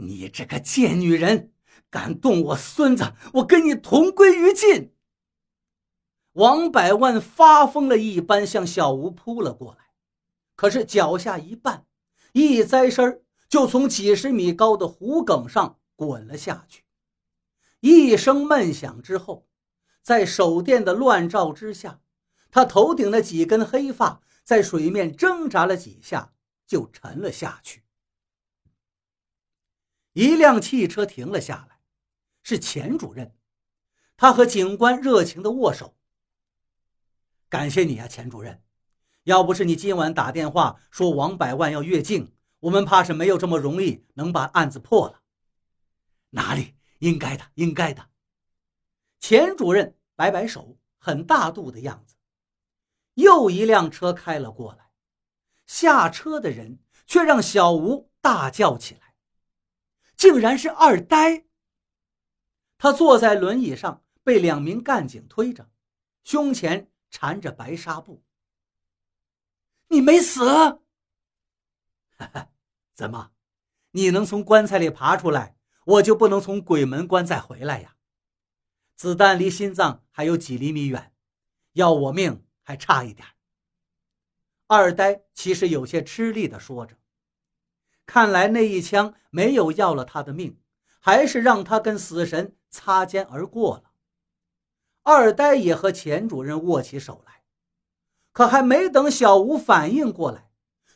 你这个贱女人，敢动我孙子，我跟你同归于尽！王百万发疯了一般向小吴扑了过来，可是脚下一绊，一栽身就从几十米高的湖埂上滚了下去。一声闷响之后，在手电的乱照之下，他头顶的几根黑发在水面挣扎了几下，就沉了下去。一辆汽车停了下来，是钱主任，他和警官热情的握手。感谢你啊，钱主任！要不是你今晚打电话说王百万要越境，我们怕是没有这么容易能把案子破了。哪里，应该的，应该的。钱主任摆摆手，很大度的样子。又一辆车开了过来，下车的人却让小吴大叫起来，竟然是二呆。他坐在轮椅上，被两名干警推着，胸前。缠着白纱布，你没死？哈 哈，怎么，你能从棺材里爬出来，我就不能从鬼门关再回来呀？子弹离心脏还有几厘米远，要我命还差一点。二呆其实有些吃力的说着，看来那一枪没有要了他的命，还是让他跟死神擦肩而过了。二呆也和钱主任握起手来，可还没等小吴反应过来，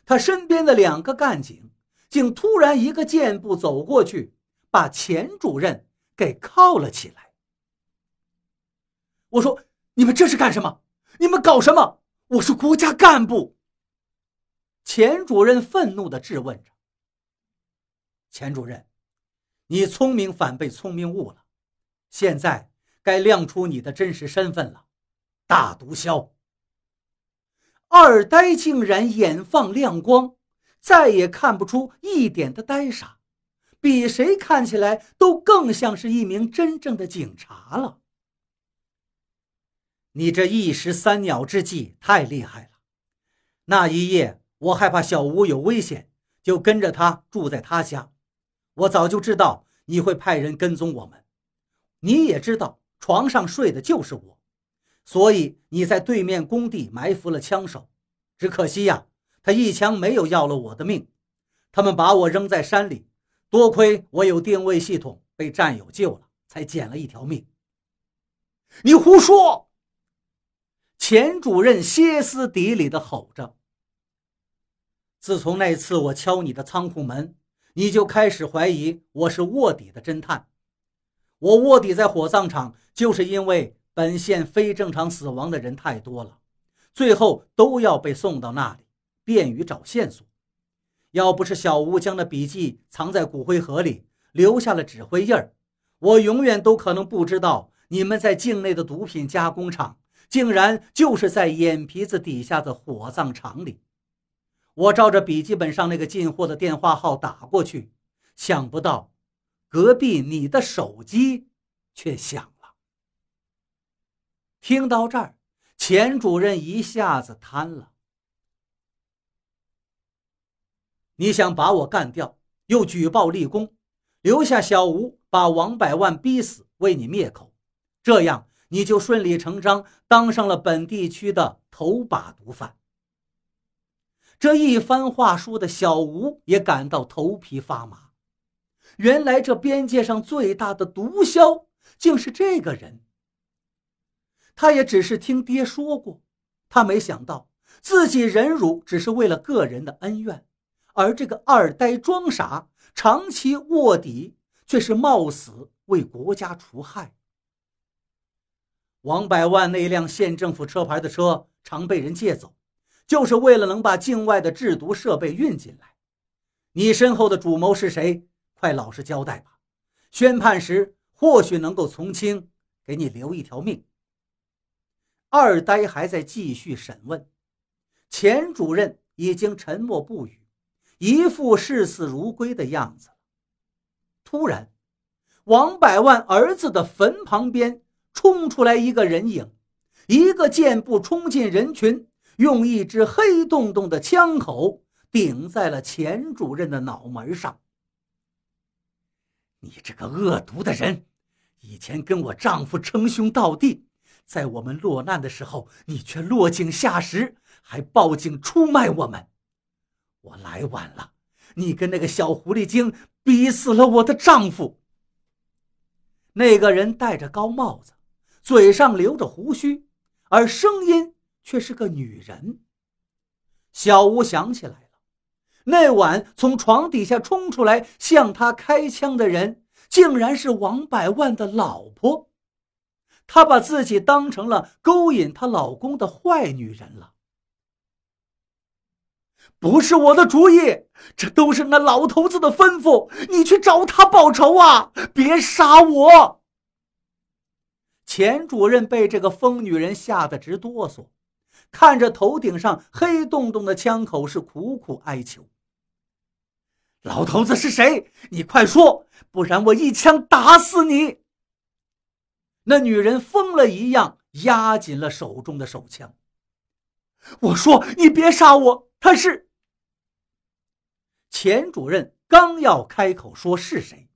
他身边的两个干警竟突然一个箭步走过去，把钱主任给铐了起来。我说：“你们这是干什么？你们搞什么？我是国家干部。”钱主任愤怒地质问着。钱主任，你聪明反被聪明误了，现在。该亮出你的真实身份了，大毒枭。二呆竟然眼放亮光，再也看不出一点的呆傻，比谁看起来都更像是一名真正的警察了。你这一石三鸟之计太厉害了。那一夜，我害怕小吴有危险，就跟着他住在他家。我早就知道你会派人跟踪我们，你也知道。床上睡的就是我，所以你在对面工地埋伏了枪手。只可惜呀，他一枪没有要了我的命。他们把我扔在山里，多亏我有定位系统，被战友救了，才捡了一条命。你胡说！钱主任歇斯底里地吼着。自从那次我敲你的仓库门，你就开始怀疑我是卧底的侦探。我卧底在火葬场，就是因为本县非正常死亡的人太多了，最后都要被送到那里，便于找线索。要不是小吴将那笔记藏在骨灰盒里，留下了指挥印儿，我永远都可能不知道你们在境内的毒品加工厂，竟然就是在眼皮子底下的火葬场里。我照着笔记本上那个进货的电话号打过去，想不到。隔壁，你的手机却响了。听到这儿，钱主任一下子瘫了。你想把我干掉，又举报立功，留下小吴把王百万逼死，为你灭口，这样你就顺理成章当上了本地区的头把毒贩。这一番话说的，小吴也感到头皮发麻。原来这边界上最大的毒枭竟是这个人。他也只是听爹说过，他没想到自己忍辱只是为了个人的恩怨，而这个二呆装傻，长期卧底却是冒死为国家除害。王百万那辆县政府车牌的车常被人借走，就是为了能把境外的制毒设备运进来。你身后的主谋是谁？快老实交代吧，宣判时或许能够从轻，给你留一条命。二呆还在继续审问，钱主任已经沉默不语，一副视死如归的样子。突然，王百万儿子的坟旁边冲出来一个人影，一个箭步冲进人群，用一支黑洞洞的枪口顶在了钱主任的脑门上。你这个恶毒的人，以前跟我丈夫称兄道弟，在我们落难的时候，你却落井下石，还报警出卖我们。我来晚了，你跟那个小狐狸精逼死了我的丈夫。那个人戴着高帽子，嘴上留着胡须，而声音却是个女人。小吴想起来了，那晚从床底下冲出来向他开枪的人，竟然是王百万的老婆。她把自己当成了勾引她老公的坏女人了。不是我的主意，这都是那老头子的吩咐。你去找他报仇啊！别杀我！钱主任被这个疯女人吓得直哆嗦。看着头顶上黑洞洞的枪口，是苦苦哀求：“老头子是谁？你快说，不然我一枪打死你！”那女人疯了一样压紧了手中的手枪。我说：“你别杀我！”他是钱主任，刚要开口说是谁，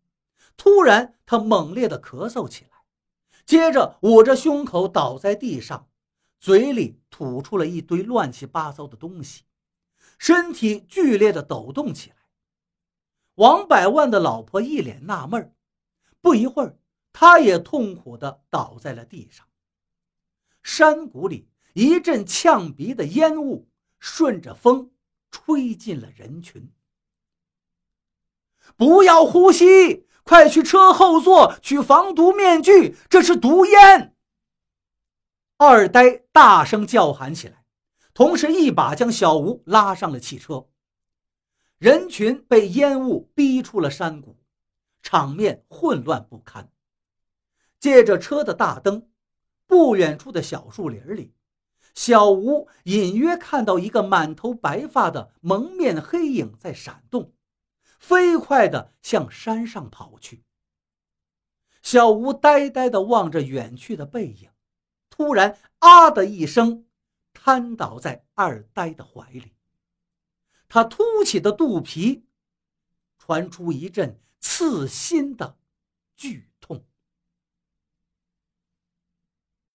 突然他猛烈的咳嗽起来，接着捂着胸口倒在地上。嘴里吐出了一堆乱七八糟的东西，身体剧烈的抖动起来。王百万的老婆一脸纳闷不一会儿，她也痛苦的倒在了地上。山谷里一阵呛鼻的烟雾顺着风吹进了人群。不要呼吸，快去车后座取防毒面具，这是毒烟。二呆大声叫喊起来，同时一把将小吴拉上了汽车。人群被烟雾逼出了山谷，场面混乱不堪。借着车的大灯，不远处的小树林里，小吴隐约看到一个满头白发的蒙面黑影在闪动，飞快地向山上跑去。小吴呆呆地望着远去的背影。突然，啊的一声，瘫倒在二呆的怀里。他凸起的肚皮传出一阵刺心的剧